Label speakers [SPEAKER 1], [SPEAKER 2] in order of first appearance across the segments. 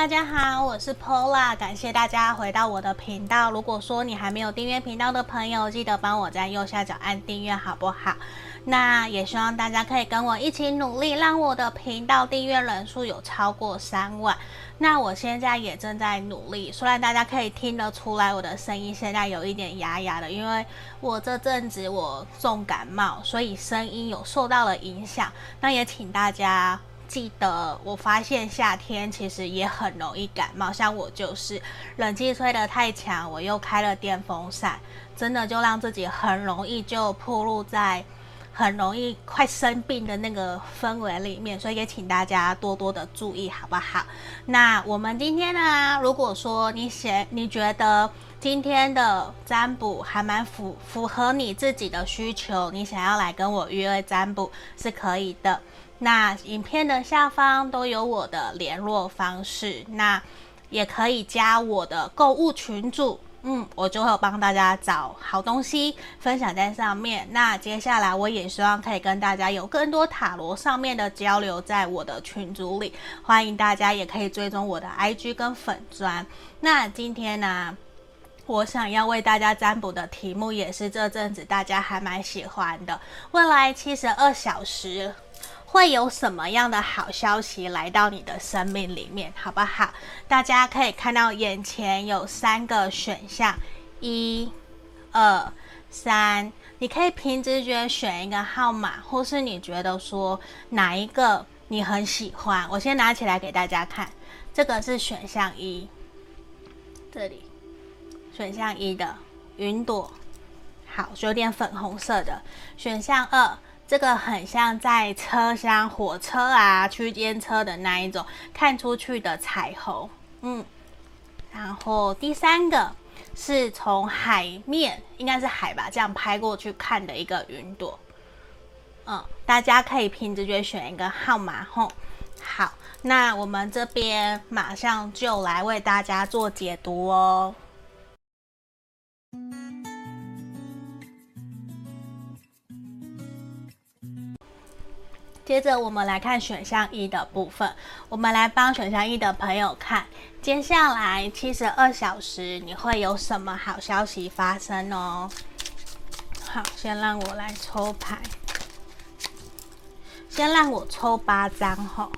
[SPEAKER 1] 大家好，我是 Pola，感谢大家回到我的频道。如果说你还没有订阅频道的朋友，记得帮我在右下角按订阅，好不好？那也希望大家可以跟我一起努力，让我的频道订阅人数有超过三万。那我现在也正在努力，虽然大家可以听得出来我的声音现在有一点哑哑的，因为我这阵子我重感冒，所以声音有受到了影响。那也请大家。记得，我发现夏天其实也很容易感冒，像我就是冷气吹得太强，我又开了电风扇，真的就让自己很容易就暴露在很容易快生病的那个氛围里面，所以也请大家多多的注意，好不好？那我们今天呢，如果说你写，你觉得今天的占卜还蛮符符合你自己的需求，你想要来跟我预约占卜是可以的。那影片的下方都有我的联络方式，那也可以加我的购物群组，嗯，我就会帮大家找好东西分享在上面。那接下来我也希望可以跟大家有更多塔罗上面的交流，在我的群组里，欢迎大家也可以追踪我的 IG 跟粉砖。那今天呢，我想要为大家占卜的题目也是这阵子大家还蛮喜欢的，未来七十二小时。会有什么样的好消息来到你的生命里面，好不好？大家可以看到眼前有三个选项，一、二、三，你可以凭直觉选一个号码，或是你觉得说哪一个你很喜欢。我先拿起来给大家看，这个是选项一，这里选项一的云朵，好，有点粉红色的。选项二。这个很像在车厢、火车啊、区间车的那一种看出去的彩虹，嗯。然后第三个是从海面，应该是海吧，这样拍过去看的一个云朵，嗯。大家可以凭直觉选一个号码吼。好，那我们这边马上就来为大家做解读哦。接着我们来看选项一的部分，我们来帮选项一的朋友看，接下来七十二小时你会有什么好消息发生哦？好，先让我来抽牌，先让我抽八张吼。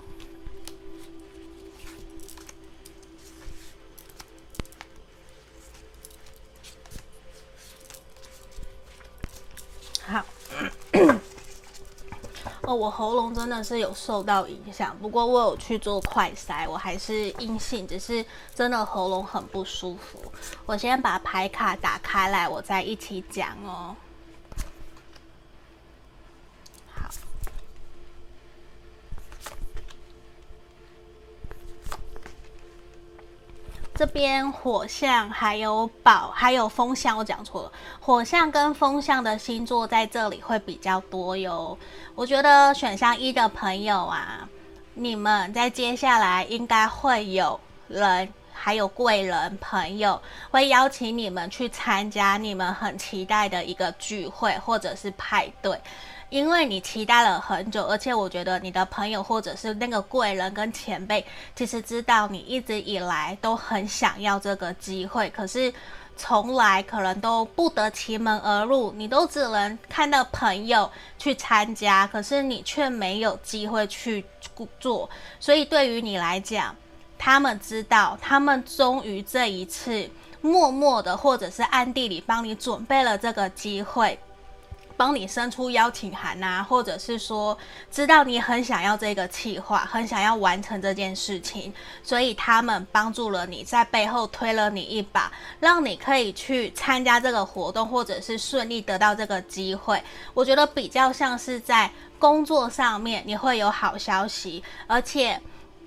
[SPEAKER 1] 哦，我喉咙真的是有受到影响，不过我有去做快筛，我还是阴性，只是真的喉咙很不舒服。我先把牌卡打开来，我再一起讲哦。这边火象还有宝还有风象，我讲错了，火象跟风象的星座在这里会比较多哟。我觉得选项一的朋友啊，你们在接下来应该会有人，还有贵人朋友会邀请你们去参加你们很期待的一个聚会或者是派对。因为你期待了很久，而且我觉得你的朋友或者是那个贵人跟前辈，其实知道你一直以来都很想要这个机会，可是从来可能都不得其门而入，你都只能看到朋友去参加，可是你却没有机会去做。所以对于你来讲，他们知道，他们终于这一次默默的或者是暗地里帮你准备了这个机会。帮你伸出邀请函呐，或者是说知道你很想要这个计划，很想要完成这件事情，所以他们帮助了你，在背后推了你一把，让你可以去参加这个活动，或者是顺利得到这个机会。我觉得比较像是在工作上面你会有好消息，而且。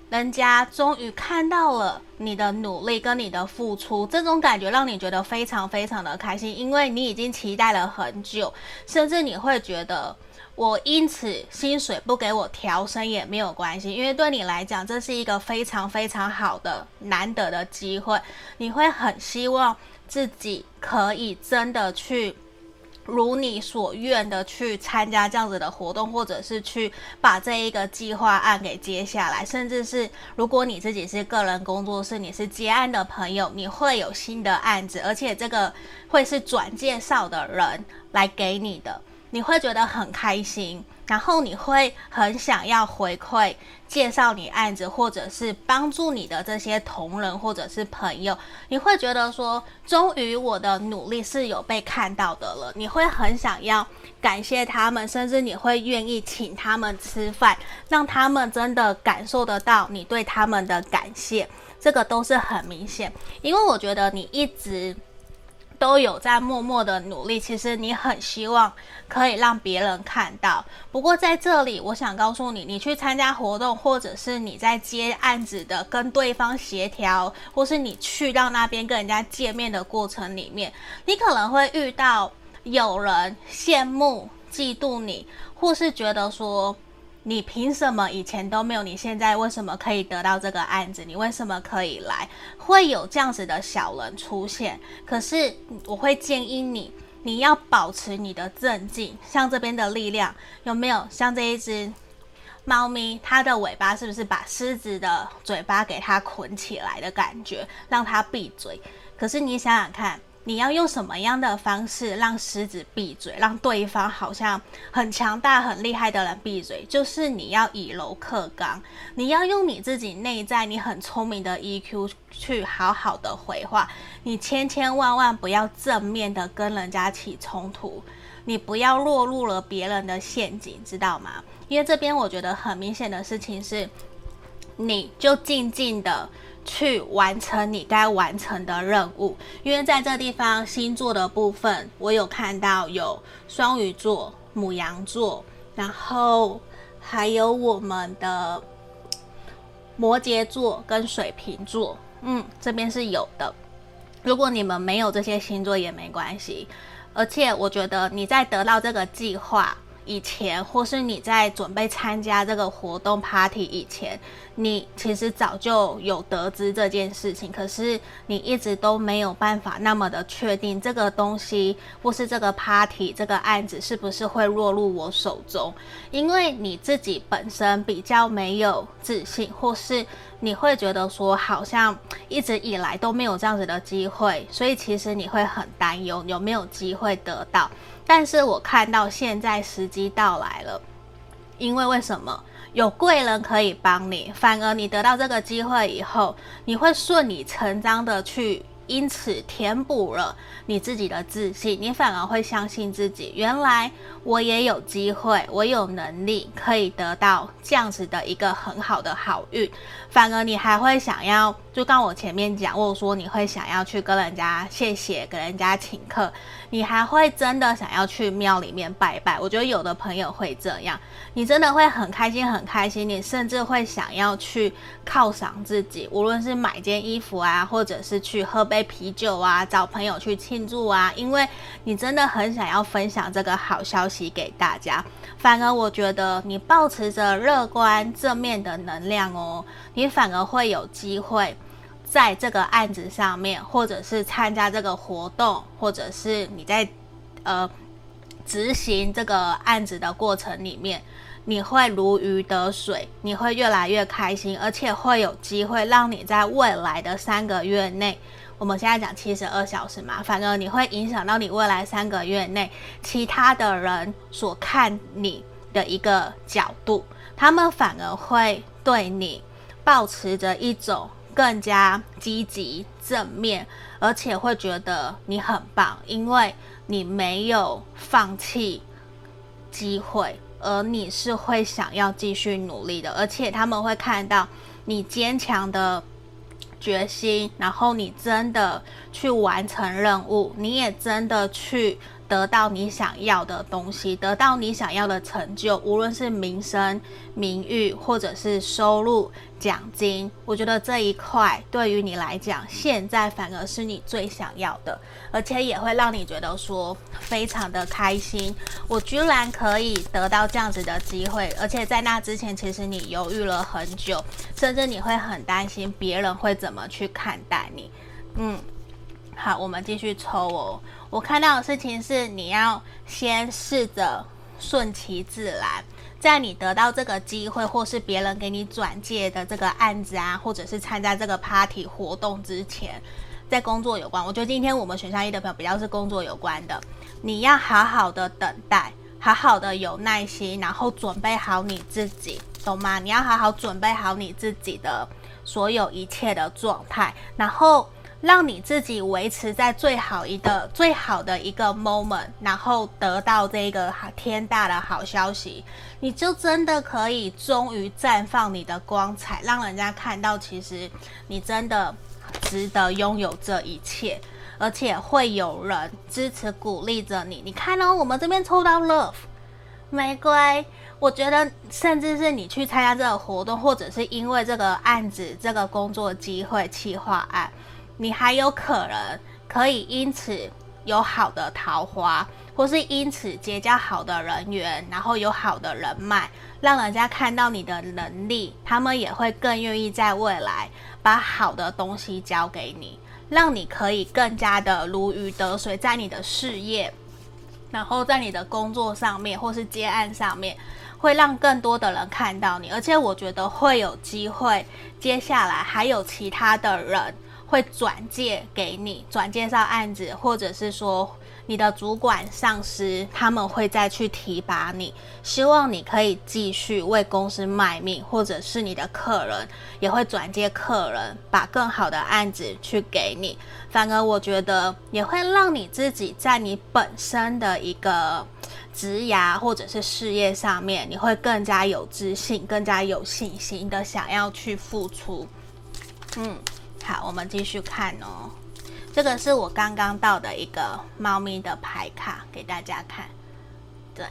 [SPEAKER 1] 人家终于看到了你的努力跟你的付出，这种感觉让你觉得非常非常的开心，因为你已经期待了很久，甚至你会觉得我因此薪水不给我调升也没有关系，因为对你来讲这是一个非常非常好的难得的机会，你会很希望自己可以真的去如你所愿的去参加这样子的活动，或者是去把这一个计划案给接下来，甚至是如果你自己是个人工作室，你是接案的朋友，你会有新的案子，而且这个会是转介绍的人来给你的，你会觉得很开心。然后你会很想要回馈，介绍你案子，或者是帮助你的这些同仁或者是朋友，你会觉得说，终于我的努力是有被看到的了。你会很想要感谢他们，甚至你会愿意请他们吃饭，让他们真的感受得到你对他们的感谢。这个都是很明显，因为我觉得你一直。都有在默默的努力，其实你很希望可以让别人看到。不过在这里，我想告诉你，你去参加活动，或者是你在接案子的跟对方协调，或是你去到那边跟人家见面的过程里面，你可能会遇到有人羡慕、嫉妒你，或是觉得说。你凭什么以前都没有？你现在为什么可以得到这个案子？你为什么可以来？会有这样子的小人出现。可是我会建议你，你要保持你的镇静。像这边的力量有没有？像这一只猫咪，它的尾巴是不是把狮子的嘴巴给它捆起来的感觉，让它闭嘴？可是你想想看。你要用什么样的方式让狮子闭嘴，让对方好像很强大、很厉害的人闭嘴？就是你要以柔克刚，你要用你自己内在你很聪明的 EQ 去好好的回话。你千千万万不要正面的跟人家起冲突，你不要落入了别人的陷阱，知道吗？因为这边我觉得很明显的事情是，你就静静的。去完成你该完成的任务，因为在这地方星座的部分，我有看到有双鱼座、母羊座，然后还有我们的摩羯座跟水瓶座，嗯，这边是有的。如果你们没有这些星座也没关系，而且我觉得你在得到这个计划以前，或是你在准备参加这个活动 party 以前，你其实早就有得知这件事情，可是你一直都没有办法那么的确定这个东西或是这个 party 这个案子是不是会落入我手中，因为你自己本身比较没有自信，或是你会觉得说好像一直以来都没有这样子的机会，所以其实你会很担忧有没有机会得到。但是我看到现在时机到来了，因为为什么？有贵人可以帮你，反而你得到这个机会以后，你会顺理成章的去。因此填补了你自己的自信，你反而会相信自己。原来我也有机会，我有能力可以得到这样子的一个很好的好运。反而你还会想要，就刚我前面讲，或者说你会想要去跟人家谢谢，给人家请客，你还会真的想要去庙里面拜拜。我觉得有的朋友会这样，你真的会很开心，很开心。你甚至会想要去犒赏自己，无论是买件衣服啊，或者是去喝杯。啤酒啊，找朋友去庆祝啊，因为你真的很想要分享这个好消息给大家。反而我觉得你抱持着乐观正面的能量哦，你反而会有机会在这个案子上面，或者是参加这个活动，或者是你在呃执行这个案子的过程里面。你会如鱼得水，你会越来越开心，而且会有机会让你在未来的三个月内，我们现在讲七十二小时嘛，反而你会影响到你未来三个月内其他的人所看你的一个角度，他们反而会对你保持着一种更加积极正面，而且会觉得你很棒，因为你没有放弃机会。而你是会想要继续努力的，而且他们会看到你坚强的决心，然后你真的去完成任务，你也真的去。得到你想要的东西，得到你想要的成就，无论是名声、名誉，或者是收入、奖金，我觉得这一块对于你来讲，现在反而是你最想要的，而且也会让你觉得说非常的开心。我居然可以得到这样子的机会，而且在那之前，其实你犹豫了很久，甚至你会很担心别人会怎么去看待你。嗯。好，我们继续抽哦。我看到的事情是，你要先试着顺其自然，在你得到这个机会，或是别人给你转介的这个案子啊，或者是参加这个 party 活动之前，在工作有关。我觉得今天我们选项一的朋友比较是工作有关的，你要好好的等待，好好的有耐心，然后准备好你自己，懂吗？你要好好准备好你自己的所有一切的状态，然后。让你自己维持在最好一个最好的一个 moment，然后得到这个天大的好消息，你就真的可以终于绽放你的光彩，让人家看到，其实你真的值得拥有这一切，而且会有人支持鼓励着你。你看哦，我们这边抽到 love 玫瑰，我觉得甚至是你去参加这个活动，或者是因为这个案子、这个工作机会、企划案。你还有可能可以因此有好的桃花，或是因此结交好的人缘，然后有好的人脉，让人家看到你的能力，他们也会更愿意在未来把好的东西交给你，让你可以更加的如鱼得水，在你的事业，然后在你的工作上面，或是接案上面，会让更多的人看到你，而且我觉得会有机会，接下来还有其他的人。会转介给你，转介绍案子，或者是说你的主管、上司，他们会再去提拔你，希望你可以继续为公司卖命，或者是你的客人也会转介客人，把更好的案子去给你。反而我觉得也会让你自己在你本身的一个职涯或者是事业上面，你会更加有自信，更加有信心的想要去付出。嗯。好，我们继续看哦。这个是我刚刚到的一个猫咪的牌卡，给大家看。对，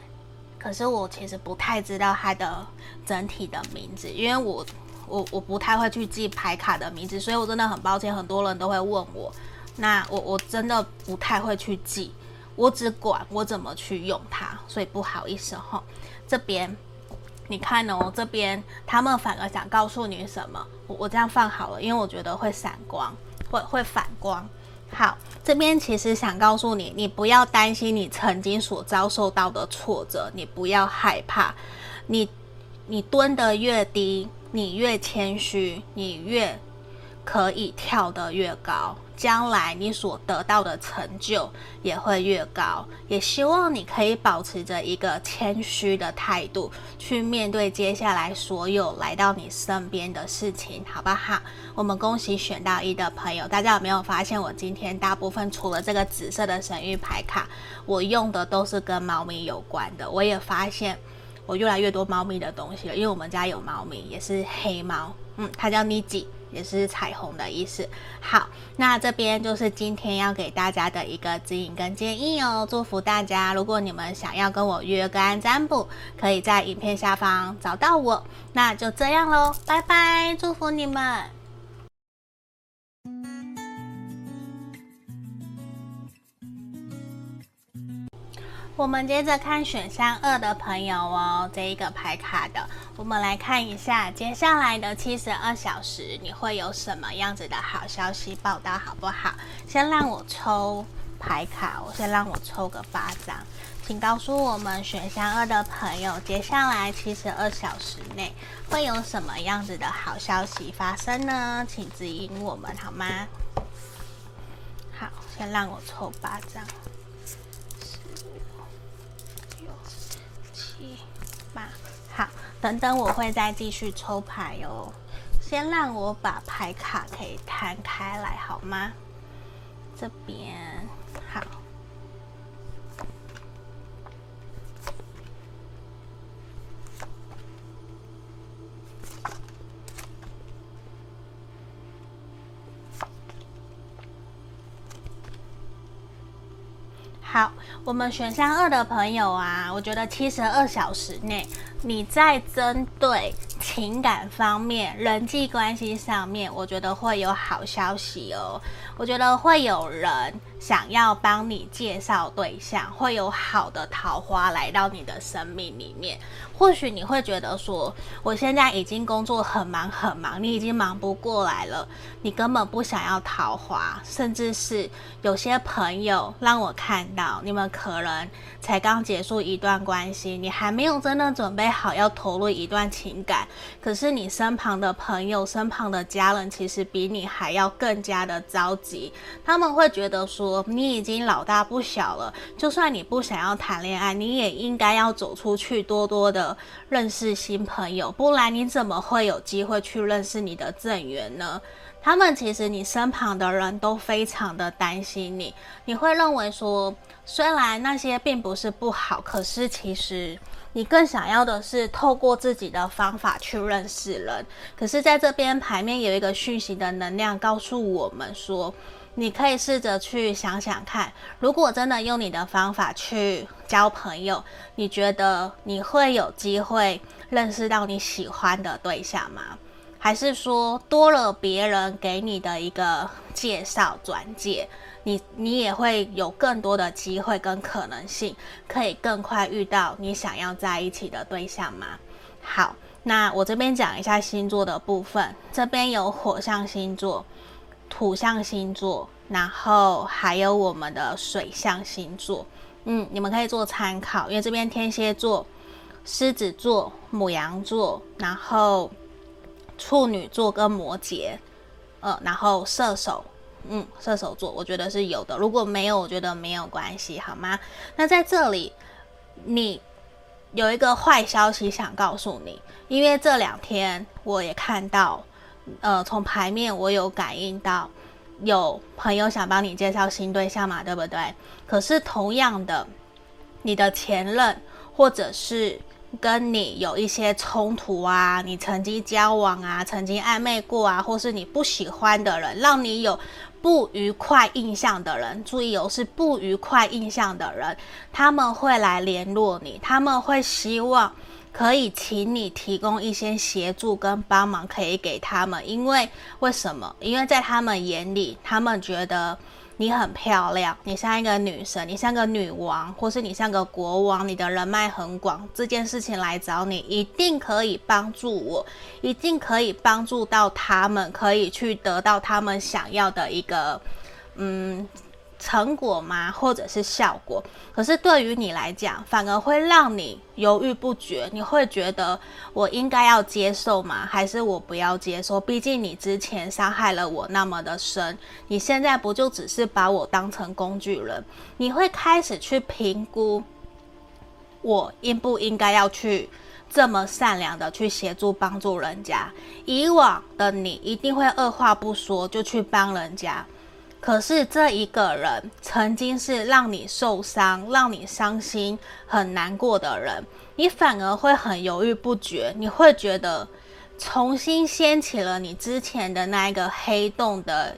[SPEAKER 1] 可是我其实不太知道它的整体的名字，因为我我我不太会去记牌卡的名字，所以我真的很抱歉，很多人都会问我。那我我真的不太会去记，我只管我怎么去用它，所以不好意思哈。这边。你看哦，这边他们反而想告诉你什么？我我这样放好了，因为我觉得会闪光，会会反光。好，这边其实想告诉你，你不要担心你曾经所遭受到的挫折，你不要害怕。你你蹲得越低，你越谦虚，你越可以跳得越高。将来你所得到的成就也会越高，也希望你可以保持着一个谦虚的态度去面对接下来所有来到你身边的事情，好不好？我们恭喜选到一的朋友，大家有没有发现我今天大部分除了这个紫色的神諭牌卡，我用的都是跟猫咪有关的。我也发现我越来越多猫咪的东西了，因为我们家有猫咪，也是黑猫，嗯，它叫妮吉。也是彩虹的意思。好，那这边就是今天要给大家的一个指引跟建议哦。祝福大家，如果你们想要跟我约个案占卜，可以在影片下方找到我。那就这样喽，拜拜，祝福你们。我们接着看选项二的朋友哦，这一个牌卡的，我们来看一下接下来的七十二小时，你会有什么样子的好消息报道，好不好？先让我抽牌卡，我先让我抽个八张，请告诉我们选项二的朋友，接下来七十二小时内会有什么样子的好消息发生呢？请指引我们好吗？好，先让我抽八张。好，等等，我会再继续抽牌哦。先让我把牌卡可以摊开来，好吗？这边好。好，我们选项二的朋友啊，我觉得七十二小时内，你在针对情感方面、人际关系上面，我觉得会有好消息哦。我觉得会有人想要帮你介绍对象，会有好的桃花来到你的生命里面。或许你会觉得说，我现在已经工作很忙很忙，你已经忙不过来了，你根本不想要桃花，甚至是有些朋友让我看到，你们可能才刚结束一段关系，你还没有真的准备好要投入一段情感，可是你身旁的朋友、身旁的家人，其实比你还要更加的着急，他们会觉得说，你已经老大不小了，就算你不想要谈恋爱，你也应该要走出去，多多的。认识新朋友，不然你怎么会有机会去认识你的正缘呢？他们其实你身旁的人都非常的担心你，你会认为说，虽然那些并不是不好，可是其实你更想要的是透过自己的方法去认识人。可是在这边牌面有一个讯息的能量告诉我们说。你可以试着去想想看，如果真的用你的方法去交朋友，你觉得你会有机会认识到你喜欢的对象吗？还是说多了别人给你的一个介绍转介，你你也会有更多的机会跟可能性，可以更快遇到你想要在一起的对象吗？好，那我这边讲一下星座的部分，这边有火象星座。土象星座，然后还有我们的水象星座，嗯，你们可以做参考，因为这边天蝎座、狮子座、母羊座，然后处女座跟摩羯，呃，然后射手，嗯，射手座，我觉得是有的。如果没有，我觉得没有关系，好吗？那在这里，你有一个坏消息想告诉你，因为这两天我也看到。呃，从牌面我有感应到有朋友想帮你介绍新对象嘛，对不对？可是同样的，你的前任或者是跟你有一些冲突啊，你曾经交往啊，曾经暧昧过啊，或是你不喜欢的人，让你有不愉快印象的人，注意哦，是不愉快印象的人，他们会来联络你，他们会希望。可以请你提供一些协助跟帮忙，可以给他们，因为为什么？因为在他们眼里，他们觉得你很漂亮，你像一个女神，你像个女王，或是你像个国王，你的人脉很广，这件事情来找你，一定可以帮助我，一定可以帮助到他们，可以去得到他们想要的一个，嗯。成果吗？或者是效果？可是对于你来讲，反而会让你犹豫不决。你会觉得我应该要接受吗？还是我不要接受？毕竟你之前伤害了我那么的深，你现在不就只是把我当成工具人？你会开始去评估，我应不应该要去这么善良的去协助帮助人家？以往的你一定会二话不说就去帮人家。可是这一个人曾经是让你受伤、让你伤心、很难过的人，你反而会很犹豫不决。你会觉得重新掀起了你之前的那一个黑洞的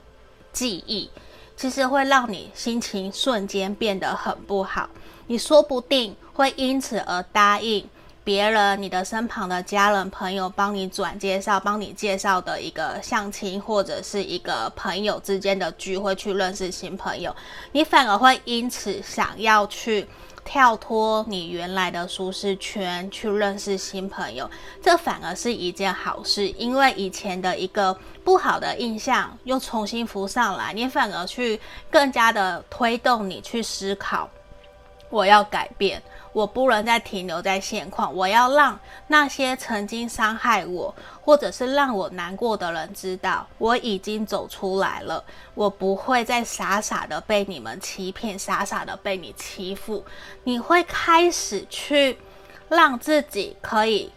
[SPEAKER 1] 记忆，其实会让你心情瞬间变得很不好。你说不定会因此而答应。别人，你的身旁的家人、朋友帮你转介绍、帮你介绍的一个相亲，或者是一个朋友之间的聚会，去认识新朋友，你反而会因此想要去跳脱你原来的舒适圈，去认识新朋友，这反而是一件好事，因为以前的一个不好的印象又重新浮上来，你反而去更加的推动你去思考，我要改变。我不能再停留在现况，我要让那些曾经伤害我或者是让我难过的人知道，我已经走出来了，我不会再傻傻的被你们欺骗，傻傻的被你欺负。你会开始去让自己可以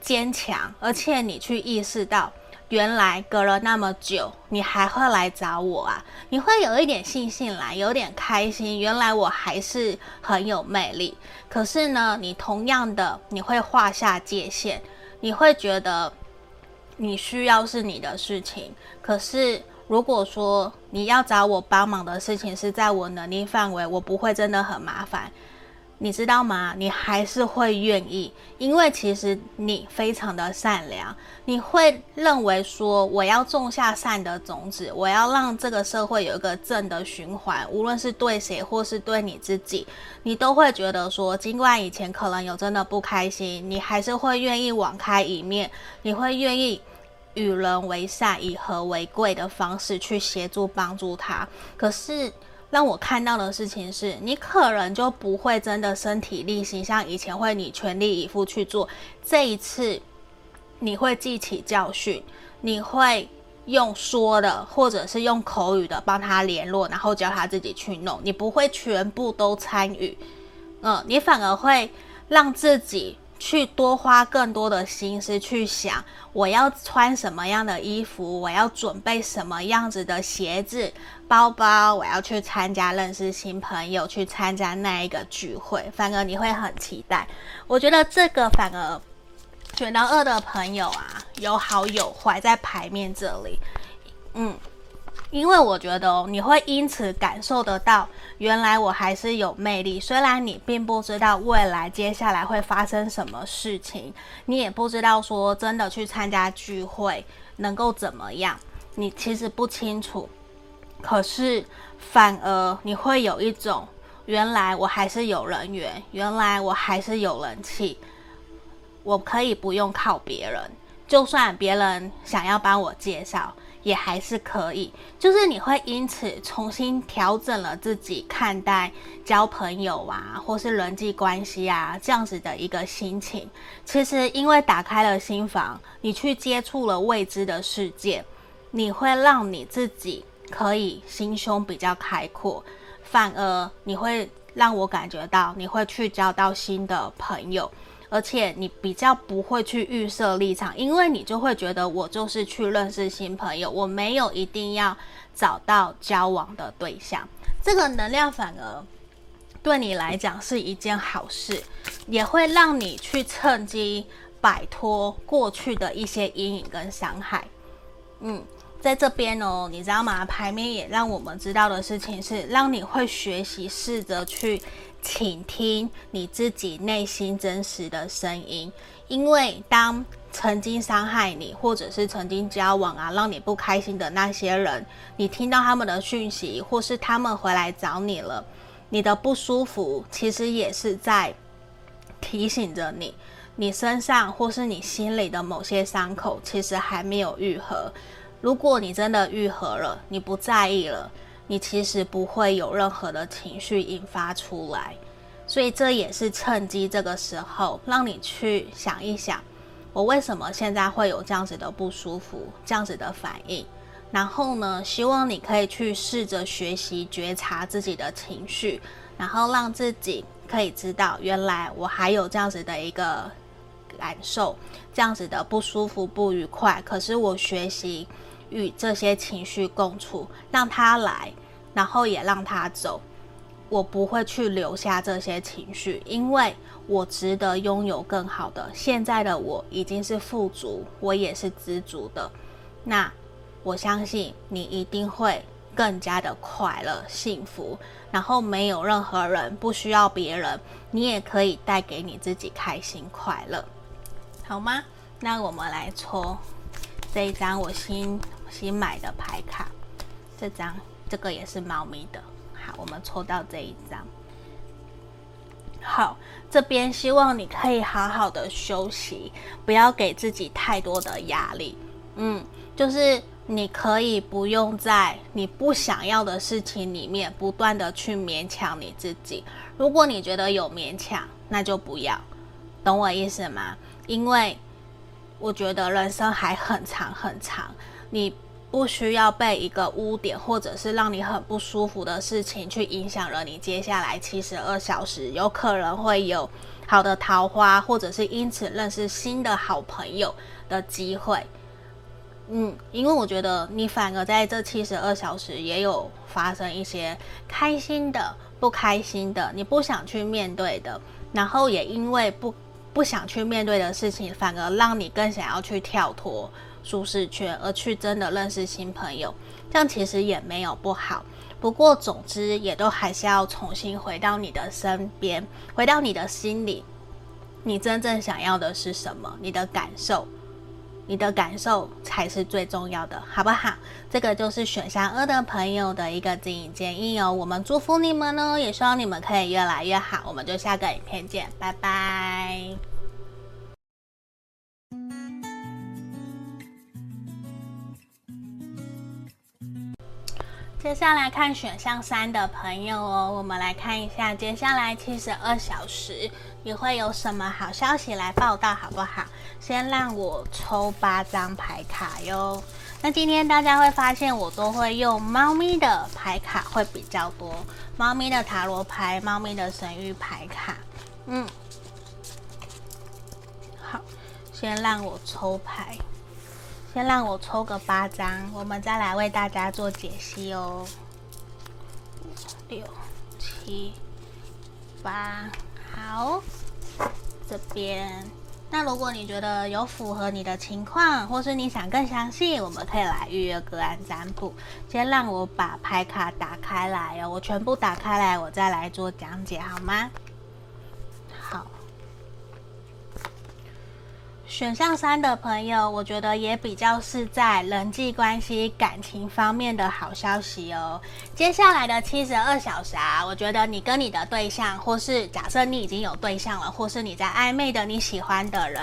[SPEAKER 1] 坚强，而且你去意识到。原来隔了那么久，你还会来找我啊？你会有一点信心来，有点开心。原来我还是很有魅力。可是呢，你同样的，你会划下界限，你会觉得你需要是你的事情。可是如果说你要找我帮忙的事情是在我能力范围，我不会真的很麻烦。你知道吗？你还是会愿意，因为其实你非常的善良，你会认为说，我要种下善的种子，我要让这个社会有一个正的循环，无论是对谁或是对你自己，你都会觉得说，尽管以前可能有真的不开心，你还是会愿意网开一面，你会愿意与人为善，以和为贵的方式去协助帮助他。可是。让我看到的事情是，你可能就不会真的身体力行，像以前会你全力以赴去做。这一次，你会记起教训，你会用说的或者是用口语的帮他联络，然后教他自己去弄。你不会全部都参与，嗯，你反而会让自己。去多花更多的心思去想，我要穿什么样的衣服，我要准备什么样子的鞋子、包包，我要去参加认识新朋友，去参加那一个聚会。反而你会很期待。我觉得这个反而选到二的朋友啊，有好有坏在牌面这里，嗯。因为我觉得哦，你会因此感受得到，原来我还是有魅力。虽然你并不知道未来接下来会发生什么事情，你也不知道说真的去参加聚会能够怎么样，你其实不清楚。可是反而你会有一种，原来我还是有人缘，原来我还是有人气，我可以不用靠别人，就算别人想要帮我介绍。也还是可以，就是你会因此重新调整了自己看待交朋友啊，或是人际关系啊这样子的一个心情。其实因为打开了心房，你去接触了未知的世界，你会让你自己可以心胸比较开阔，反而你会让我感觉到你会去交到新的朋友。而且你比较不会去预设立场，因为你就会觉得我就是去认识新朋友，我没有一定要找到交往的对象。这个能量反而对你来讲是一件好事，也会让你去趁机摆脱过去的一些阴影跟伤害。嗯，在这边哦，你知道吗？牌面也让我们知道的事情是，让你会学习试着去。倾听你自己内心真实的声音，因为当曾经伤害你，或者是曾经交往啊，让你不开心的那些人，你听到他们的讯息，或是他们回来找你了，你的不舒服其实也是在提醒着你，你身上或是你心里的某些伤口其实还没有愈合。如果你真的愈合了，你不在意了。你其实不会有任何的情绪引发出来，所以这也是趁机这个时候让你去想一想，我为什么现在会有这样子的不舒服，这样子的反应。然后呢，希望你可以去试着学习觉察自己的情绪，然后让自己可以知道，原来我还有这样子的一个感受，这样子的不舒服、不愉快。可是我学习。与这些情绪共处，让他来，然后也让他走。我不会去留下这些情绪，因为我值得拥有更好的。现在的我已经是富足，我也是知足的。那我相信你一定会更加的快乐、幸福，然后没有任何人不需要别人，你也可以带给你自己开心快乐，好吗？那我们来抽这一张，我新。新买的牌卡，这张这个也是猫咪的。好，我们抽到这一张。好，这边希望你可以好好的休息，不要给自己太多的压力。嗯，就是你可以不用在你不想要的事情里面不断的去勉强你自己。如果你觉得有勉强，那就不要，懂我意思吗？因为我觉得人生还很长很长，你。不需要被一个污点，或者是让你很不舒服的事情去影响了你接下来七十二小时，有可能会有好的桃花，或者是因此认识新的好朋友的机会。嗯，因为我觉得你反而在这七十二小时也有发生一些开心的、不开心的，你不想去面对的，然后也因为不不想去面对的事情，反而让你更想要去跳脱。舒适圈，而去真的认识新朋友，这样其实也没有不好。不过总之，也都还是要重新回到你的身边，回到你的心里，你真正想要的是什么？你的感受。你的感受才是最重要的，好不好？这个就是选项二的朋友的一个指引建议哦。我们祝福你们哦，也希望你们可以越来越好。我们就下个影片见，拜拜。接下来看选项三的朋友哦，我们来看一下接下来七十二小时你会有什么好消息来报道，好不好？先让我抽八张牌卡哟。那今天大家会发现我都会用猫咪的牌卡会比较多，猫咪的塔罗牌，猫咪的神谕牌卡。嗯，好，先让我抽牌。先让我抽个八张，我们再来为大家做解析哦。五、六、七、八，好，这边。那如果你觉得有符合你的情况，或是你想更详细，我们可以来预约个案占卜。先让我把牌卡打开来哦，我全部打开来，我再来做讲解，好吗？选项三的朋友，我觉得也比较是在人际关系、感情方面的好消息哦。接下来的七十二小时啊，我觉得你跟你的对象，或是假设你已经有对象了，或是你在暧昧的你喜欢的人，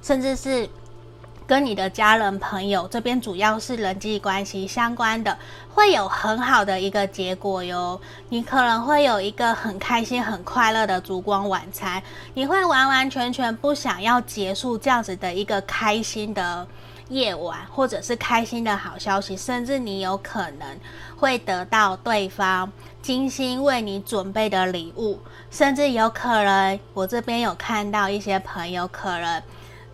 [SPEAKER 1] 甚至是。跟你的家人朋友这边主要是人际关系相关的，会有很好的一个结果哟。你可能会有一个很开心、很快乐的烛光晚餐，你会完完全全不想要结束这样子的一个开心的夜晚，或者是开心的好消息，甚至你有可能会得到对方精心为你准备的礼物，甚至有可能我这边有看到一些朋友可能。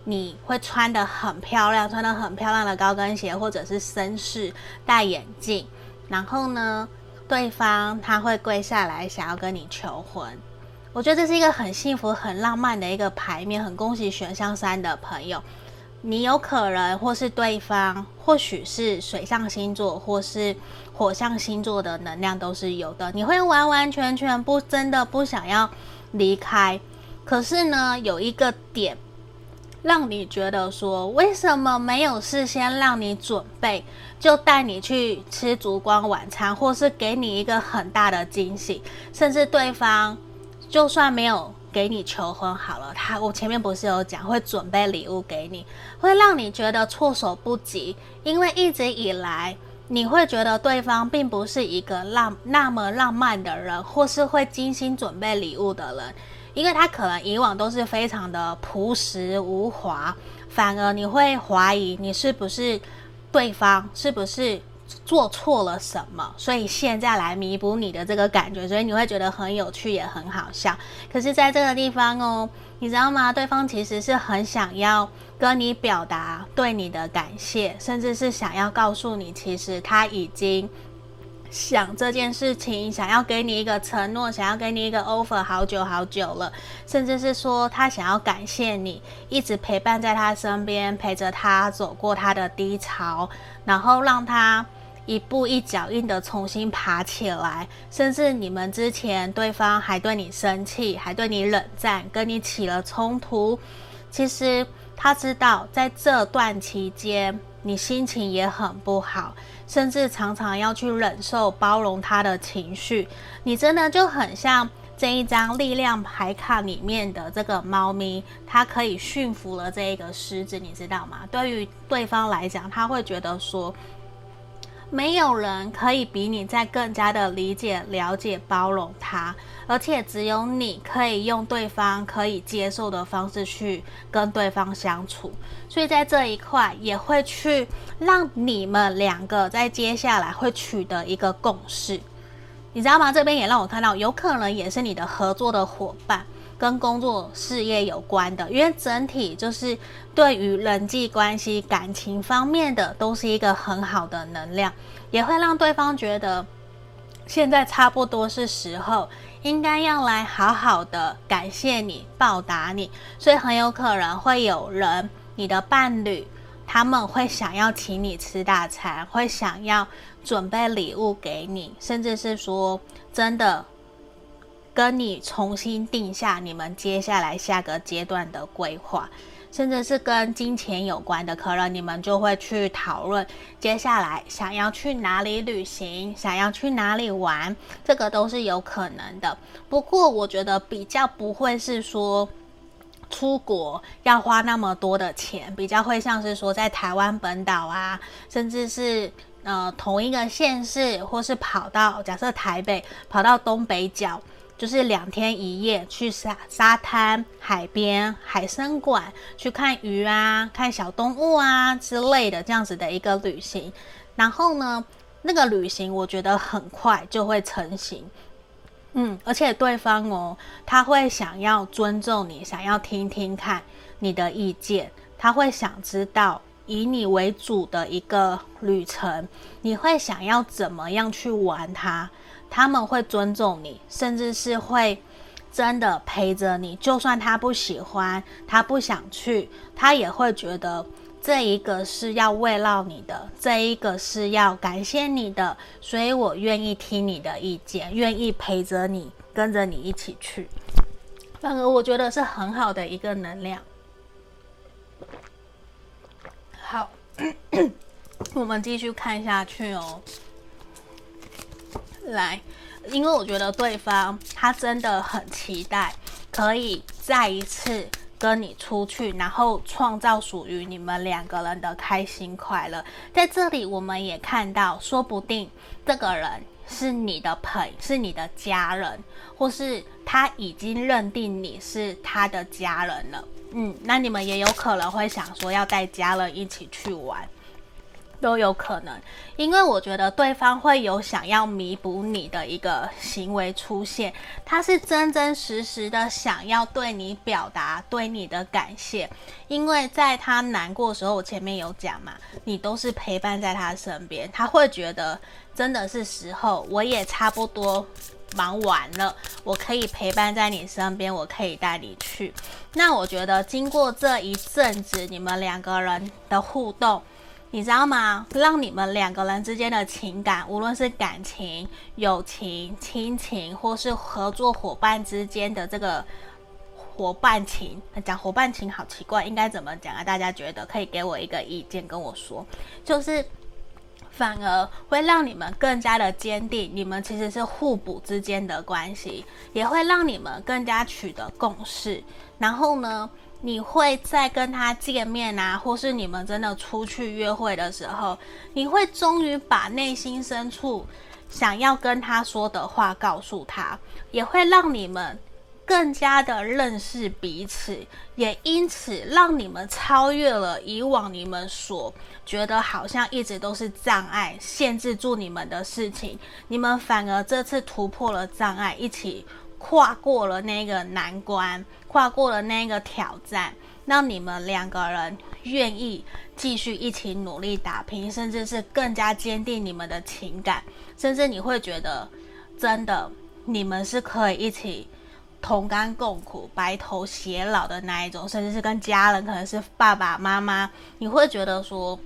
[SPEAKER 1] 你会穿得很漂亮，穿得很漂亮的高跟鞋，或者是绅士，戴眼镜，然后呢，对方他会跪下来想要跟你求婚。我觉得这是一个很幸福、很浪漫的一个牌面，很恭喜选项三的朋友，你有可能或是对方，或许是水象星座或是火象星座的能量都是有的，你会完完全全不真的不想要离开，可是呢，有一个点。让你觉得说，为什么没有事先让你准备，就带你去吃烛光晚餐，或是给你一个很大的惊喜，甚至对方就算没有给你求婚好了，他我前面不是有讲会准备礼物给你，会让你觉得措手不及，因为一直以来你会觉得对方并不是一个浪那么浪漫的人，或是会精心准备礼物的人。因为他可能以往都是非常的朴实无华，反而你会怀疑你是不是对方是不是做错了什么，所以现在来弥补你的这个感觉，所以你会觉得很有趣也很好笑。可是在这个地方哦，你知道吗？对方其实是很想要跟你表达对你的感谢，甚至是想要告诉你，其实他已经。想这件事情，想要给你一个承诺，想要给你一个 offer，好久好久了，甚至是说他想要感谢你，一直陪伴在他身边，陪着他走过他的低潮，然后让他一步一脚印的重新爬起来。甚至你们之前对方还对你生气，还对你冷战，跟你起了冲突，其实他知道在这段期间，你心情也很不好。甚至常常要去忍受、包容他的情绪，你真的就很像这一张力量牌卡里面的这个猫咪，它可以驯服了这一个狮子，你知道吗？对于对方来讲，他会觉得说，没有人可以比你在更加的理解、了解、包容他。而且只有你可以用对方可以接受的方式去跟对方相处，所以在这一块也会去让你们两个在接下来会取得一个共识，你知道吗？这边也让我看到，有可能也是你的合作的伙伴跟工作事业有关的，因为整体就是对于人际关系、感情方面的都是一个很好的能量，也会让对方觉得现在差不多是时候。应该要来好好的感谢你，报答你，所以很有可能会有人，你的伴侣，他们会想要请你吃大餐，会想要准备礼物给你，甚至是说真的跟你重新定下你们接下来下个阶段的规划。甚至是跟金钱有关的，可能你们就会去讨论接下来想要去哪里旅行，想要去哪里玩，这个都是有可能的。不过我觉得比较不会是说出国要花那么多的钱，比较会像是说在台湾本岛啊，甚至是呃同一个县市，或是跑到假设台北跑到东北角。就是两天一夜去沙沙滩、海边、海生馆去看鱼啊、看小动物啊之类的这样子的一个旅行。然后呢，那个旅行我觉得很快就会成型。嗯，而且对方哦，他会想要尊重你，想要听听看你的意见，他会想知道以你为主的一个旅程，你会想要怎么样去玩它。他们会尊重你，甚至是会真的陪着你。就算他不喜欢，他不想去，他也会觉得这一个是要慰劳你的，这一个是要感谢你的，所以我愿意听你的意见，愿意陪着你，跟着你一起去。反而我觉得是很好的一个能量。好，我们继续看下去哦。来，因为我觉得对方他真的很期待可以再一次跟你出去，然后创造属于你们两个人的开心快乐。在这里，我们也看到，说不定这个人是你的朋，是你的家人，或是他已经认定你是他的家人了。嗯，那你们也有可能会想说要带家人一起去玩。都有可能，因为我觉得对方会有想要弥补你的一个行为出现，他是真真实实的想要对你表达对你的感谢，因为在他难过的时候，我前面有讲嘛，你都是陪伴在他身边，他会觉得真的是时候，我也差不多忙完了，我可以陪伴在你身边，我可以带你去。那我觉得经过这一阵子你们两个人的互动。你知道吗？让你们两个人之间的情感，无论是感情、友情、亲情，或是合作伙伴之间的这个伙伴情，讲伙伴情好奇怪，应该怎么讲啊？大家觉得可以给我一个意见，跟我说，就是反而会让你们更加的坚定，你们其实是互补之间的关系，也会让你们更加取得共识。然后呢，你会在跟他见面啊，或是你们真的出去约会的时候，你会终于把内心深处想要跟他说的话告诉他，也会让你们更加的认识彼此，也因此让你们超越了以往你们所觉得好像一直都是障碍，限制住你们的事情，你们反而这次突破了障碍，一起跨过了那个难关。跨过了那个挑战，让你们两个人愿意继续一起努力打拼，甚至是更加坚定你们的情感，甚至你会觉得真的你们是可以一起同甘共苦、白头偕老的那一种，甚至是跟家人，可能是爸爸妈妈，你会觉得说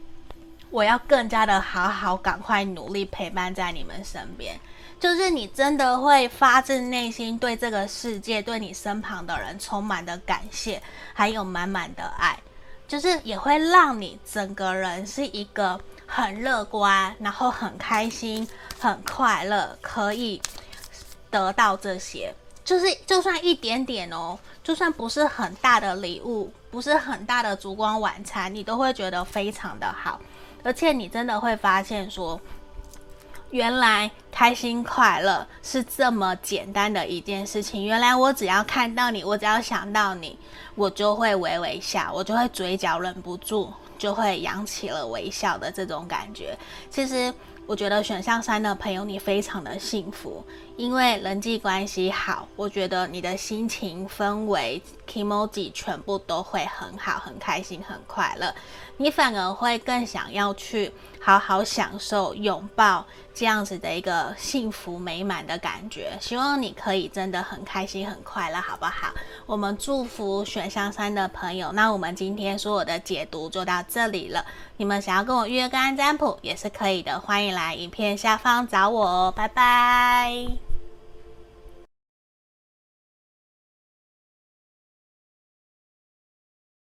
[SPEAKER 1] 我要更加的好好、赶快努力陪伴在你们身边。就是你真的会发自内心对这个世界、对你身旁的人充满的感谢，还有满满的爱，就是也会让你整个人是一个很乐观，然后很开心、很快乐，可以得到这些，就是就算一点点哦，就算不是很大的礼物，不是很大的烛光晚餐，你都会觉得非常的好，而且你真的会发现说。原来开心快乐是这么简单的一件事情。原来我只要看到你，我只要想到你，我就会微微笑，我就会嘴角忍不住就会扬起了微笑的这种感觉。其实我觉得选项三的朋友，你非常的幸福，因为人际关系好，我觉得你的心情氛围 kimoji 全部都会很好，很开心，很快乐。你反而会更想要去好好享受拥抱这样子的一个幸福美满的感觉。希望你可以真的很开心、很快乐，好不好？我们祝福选项三的朋友。那我们今天所有的解读就到这里了。你们想要跟我约个案占卜也是可以的，欢迎来影片下方找我哦。拜拜。